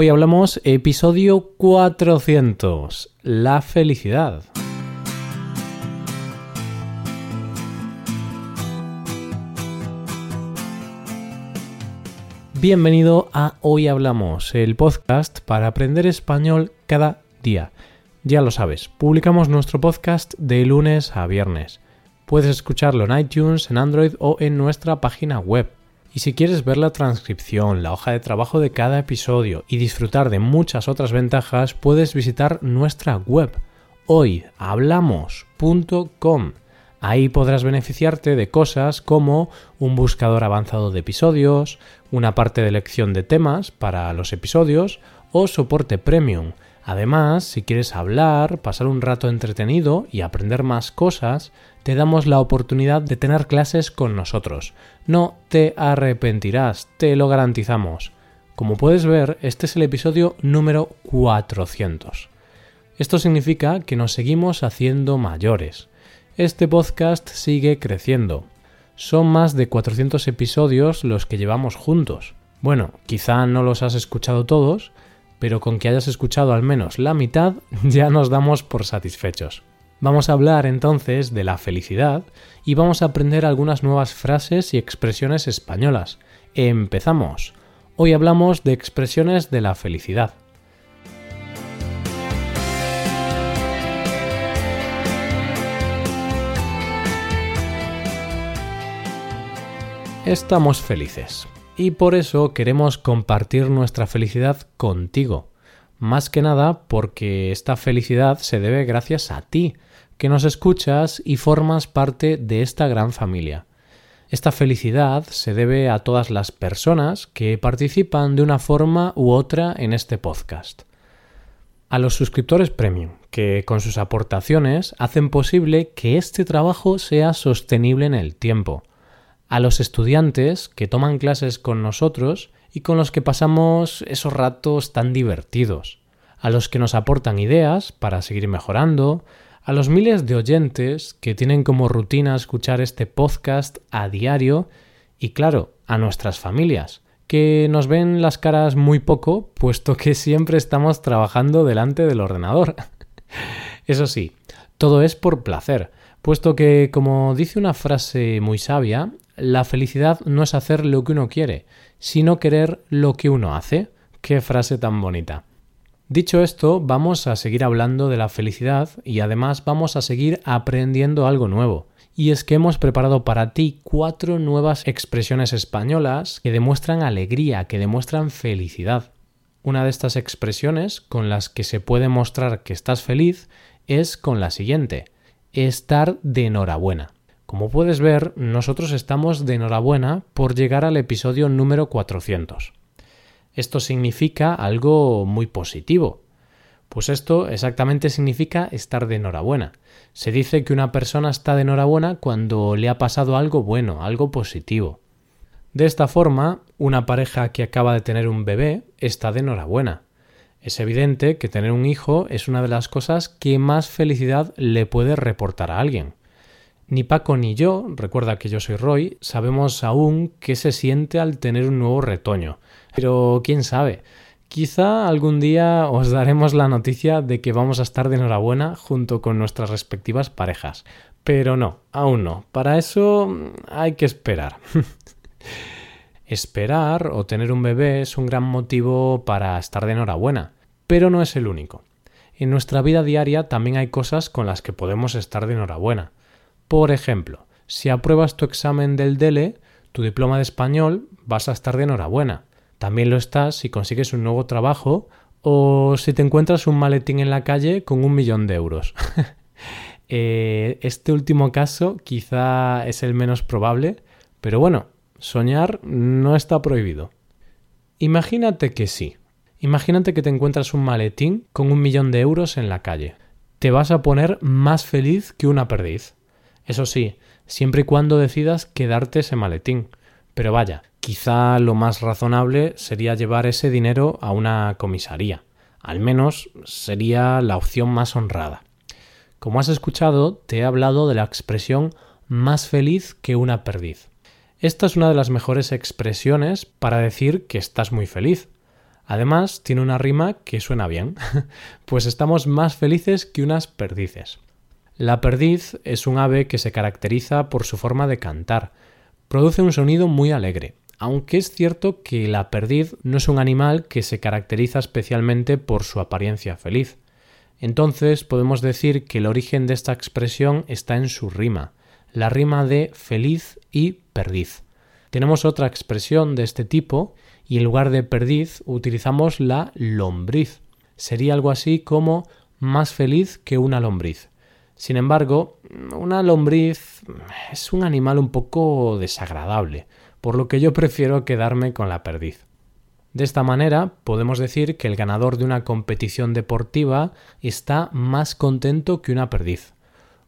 Hoy hablamos episodio 400, la felicidad. Bienvenido a Hoy Hablamos, el podcast para aprender español cada día. Ya lo sabes, publicamos nuestro podcast de lunes a viernes. Puedes escucharlo en iTunes, en Android o en nuestra página web. Y si quieres ver la transcripción, la hoja de trabajo de cada episodio y disfrutar de muchas otras ventajas, puedes visitar nuestra web hoyhablamos.com. Ahí podrás beneficiarte de cosas como un buscador avanzado de episodios, una parte de elección de temas para los episodios o soporte premium. Además, si quieres hablar, pasar un rato entretenido y aprender más cosas, te damos la oportunidad de tener clases con nosotros. No te arrepentirás, te lo garantizamos. Como puedes ver, este es el episodio número 400. Esto significa que nos seguimos haciendo mayores. Este podcast sigue creciendo. Son más de 400 episodios los que llevamos juntos. Bueno, quizá no los has escuchado todos, pero con que hayas escuchado al menos la mitad ya nos damos por satisfechos. Vamos a hablar entonces de la felicidad y vamos a aprender algunas nuevas frases y expresiones españolas. Empezamos. Hoy hablamos de expresiones de la felicidad. Estamos felices y por eso queremos compartir nuestra felicidad contigo. Más que nada porque esta felicidad se debe gracias a ti, que nos escuchas y formas parte de esta gran familia. Esta felicidad se debe a todas las personas que participan de una forma u otra en este podcast. A los suscriptores premium, que con sus aportaciones hacen posible que este trabajo sea sostenible en el tiempo. A los estudiantes que toman clases con nosotros y con los que pasamos esos ratos tan divertidos. A los que nos aportan ideas para seguir mejorando, a los miles de oyentes que tienen como rutina escuchar este podcast a diario y claro, a nuestras familias, que nos ven las caras muy poco, puesto que siempre estamos trabajando delante del ordenador. Eso sí, todo es por placer, puesto que, como dice una frase muy sabia, la felicidad no es hacer lo que uno quiere, sino querer lo que uno hace. Qué frase tan bonita. Dicho esto, vamos a seguir hablando de la felicidad y además vamos a seguir aprendiendo algo nuevo. Y es que hemos preparado para ti cuatro nuevas expresiones españolas que demuestran alegría, que demuestran felicidad. Una de estas expresiones con las que se puede mostrar que estás feliz es con la siguiente, estar de enhorabuena. Como puedes ver, nosotros estamos de enhorabuena por llegar al episodio número 400. Esto significa algo muy positivo. Pues esto exactamente significa estar de enhorabuena. Se dice que una persona está de enhorabuena cuando le ha pasado algo bueno, algo positivo. De esta forma, una pareja que acaba de tener un bebé está de enhorabuena. Es evidente que tener un hijo es una de las cosas que más felicidad le puede reportar a alguien. Ni Paco ni yo, recuerda que yo soy Roy, sabemos aún qué se siente al tener un nuevo retoño. Pero quién sabe, quizá algún día os daremos la noticia de que vamos a estar de enhorabuena junto con nuestras respectivas parejas. Pero no, aún no. Para eso hay que esperar. esperar o tener un bebé es un gran motivo para estar de enhorabuena, pero no es el único. En nuestra vida diaria también hay cosas con las que podemos estar de enhorabuena. Por ejemplo, si apruebas tu examen del DELE, tu diploma de español, vas a estar de enhorabuena. También lo estás si consigues un nuevo trabajo o si te encuentras un maletín en la calle con un millón de euros. Eh, este último caso quizá es el menos probable, pero bueno, soñar no está prohibido. Imagínate que sí. Imagínate que te encuentras un maletín con un millón de euros en la calle. Te vas a poner más feliz que una perdiz. Eso sí, siempre y cuando decidas quedarte ese maletín. Pero vaya, quizá lo más razonable sería llevar ese dinero a una comisaría. Al menos sería la opción más honrada. Como has escuchado, te he hablado de la expresión más feliz que una perdiz. Esta es una de las mejores expresiones para decir que estás muy feliz. Además, tiene una rima que suena bien, pues estamos más felices que unas perdices. La perdiz es un ave que se caracteriza por su forma de cantar. Produce un sonido muy alegre, aunque es cierto que la perdiz no es un animal que se caracteriza especialmente por su apariencia feliz. Entonces podemos decir que el origen de esta expresión está en su rima, la rima de feliz y perdiz. Tenemos otra expresión de este tipo y en lugar de perdiz utilizamos la lombriz. Sería algo así como más feliz que una lombriz. Sin embargo, una lombriz es un animal un poco desagradable, por lo que yo prefiero quedarme con la perdiz. De esta manera, podemos decir que el ganador de una competición deportiva está más contento que una perdiz,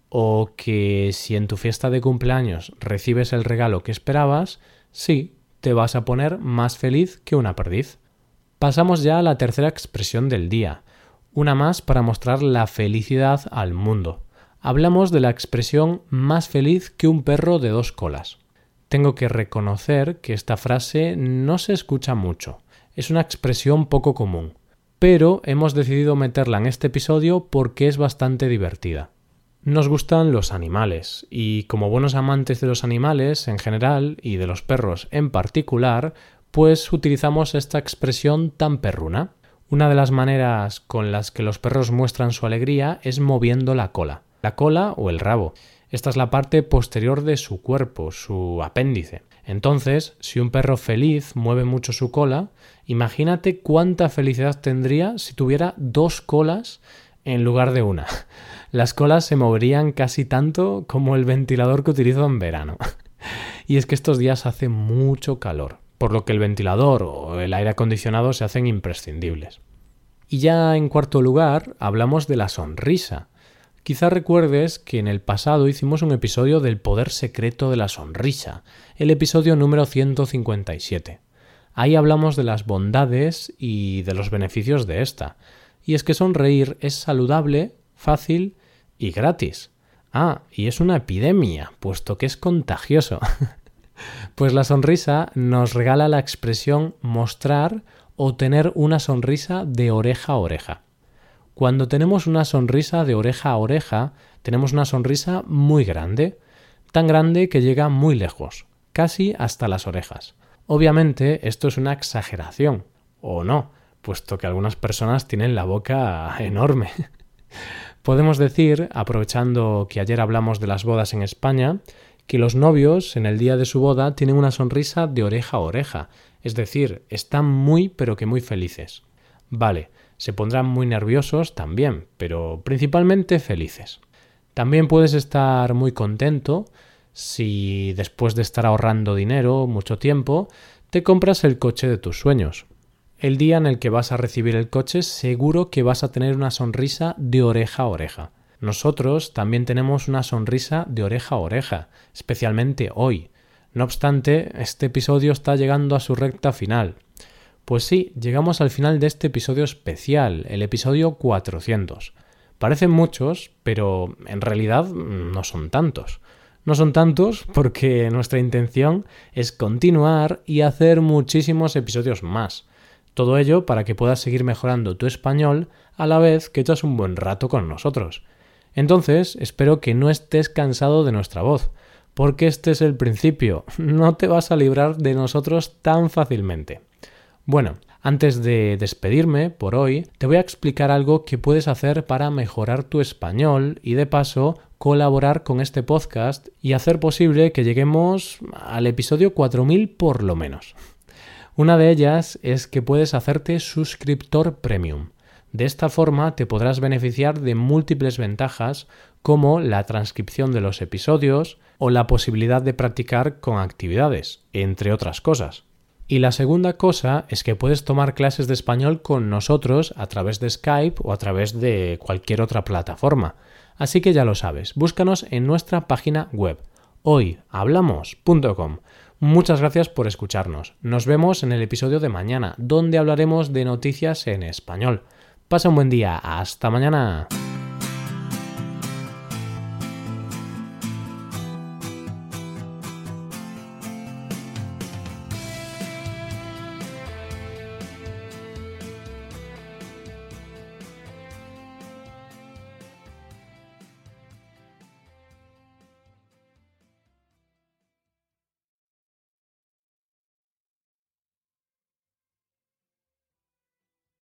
o que si en tu fiesta de cumpleaños recibes el regalo que esperabas, sí, te vas a poner más feliz que una perdiz. Pasamos ya a la tercera expresión del día, una más para mostrar la felicidad al mundo. Hablamos de la expresión más feliz que un perro de dos colas. Tengo que reconocer que esta frase no se escucha mucho, es una expresión poco común, pero hemos decidido meterla en este episodio porque es bastante divertida. Nos gustan los animales y como buenos amantes de los animales en general y de los perros en particular, pues utilizamos esta expresión tan perruna. Una de las maneras con las que los perros muestran su alegría es moviendo la cola, la cola o el rabo. Esta es la parte posterior de su cuerpo, su apéndice. Entonces, si un perro feliz mueve mucho su cola, imagínate cuánta felicidad tendría si tuviera dos colas en lugar de una. Las colas se moverían casi tanto como el ventilador que utilizo en verano. y es que estos días hace mucho calor, por lo que el ventilador o el aire acondicionado se hacen imprescindibles. Y ya en cuarto lugar, hablamos de la sonrisa. Quizá recuerdes que en el pasado hicimos un episodio del poder secreto de la sonrisa, el episodio número 157. Ahí hablamos de las bondades y de los beneficios de esta, y es que sonreír es saludable, fácil y gratis. Ah, y es una epidemia, puesto que es contagioso. pues la sonrisa nos regala la expresión mostrar o tener una sonrisa de oreja a oreja. Cuando tenemos una sonrisa de oreja a oreja, tenemos una sonrisa muy grande, tan grande que llega muy lejos, casi hasta las orejas. Obviamente esto es una exageración, o no, puesto que algunas personas tienen la boca enorme. Podemos decir, aprovechando que ayer hablamos de las bodas en España, que los novios en el día de su boda tienen una sonrisa de oreja a oreja, es decir, están muy pero que muy felices. Vale, se pondrán muy nerviosos también, pero principalmente felices. También puedes estar muy contento si después de estar ahorrando dinero mucho tiempo, te compras el coche de tus sueños. El día en el que vas a recibir el coche seguro que vas a tener una sonrisa de oreja a oreja. Nosotros también tenemos una sonrisa de oreja a oreja, especialmente hoy. No obstante, este episodio está llegando a su recta final. Pues sí, llegamos al final de este episodio especial, el episodio 400. Parecen muchos, pero en realidad no son tantos. No son tantos porque nuestra intención es continuar y hacer muchísimos episodios más. Todo ello para que puedas seguir mejorando tu español a la vez que echas un buen rato con nosotros. Entonces, espero que no estés cansado de nuestra voz, porque este es el principio, no te vas a librar de nosotros tan fácilmente. Bueno, antes de despedirme por hoy, te voy a explicar algo que puedes hacer para mejorar tu español y de paso colaborar con este podcast y hacer posible que lleguemos al episodio 4000 por lo menos. Una de ellas es que puedes hacerte suscriptor premium. De esta forma te podrás beneficiar de múltiples ventajas como la transcripción de los episodios o la posibilidad de practicar con actividades, entre otras cosas. Y la segunda cosa es que puedes tomar clases de español con nosotros a través de Skype o a través de cualquier otra plataforma. Así que ya lo sabes, búscanos en nuestra página web hoyhablamos.com Muchas gracias por escucharnos. Nos vemos en el episodio de mañana, donde hablaremos de noticias en español. Pasa un buen día. Hasta mañana.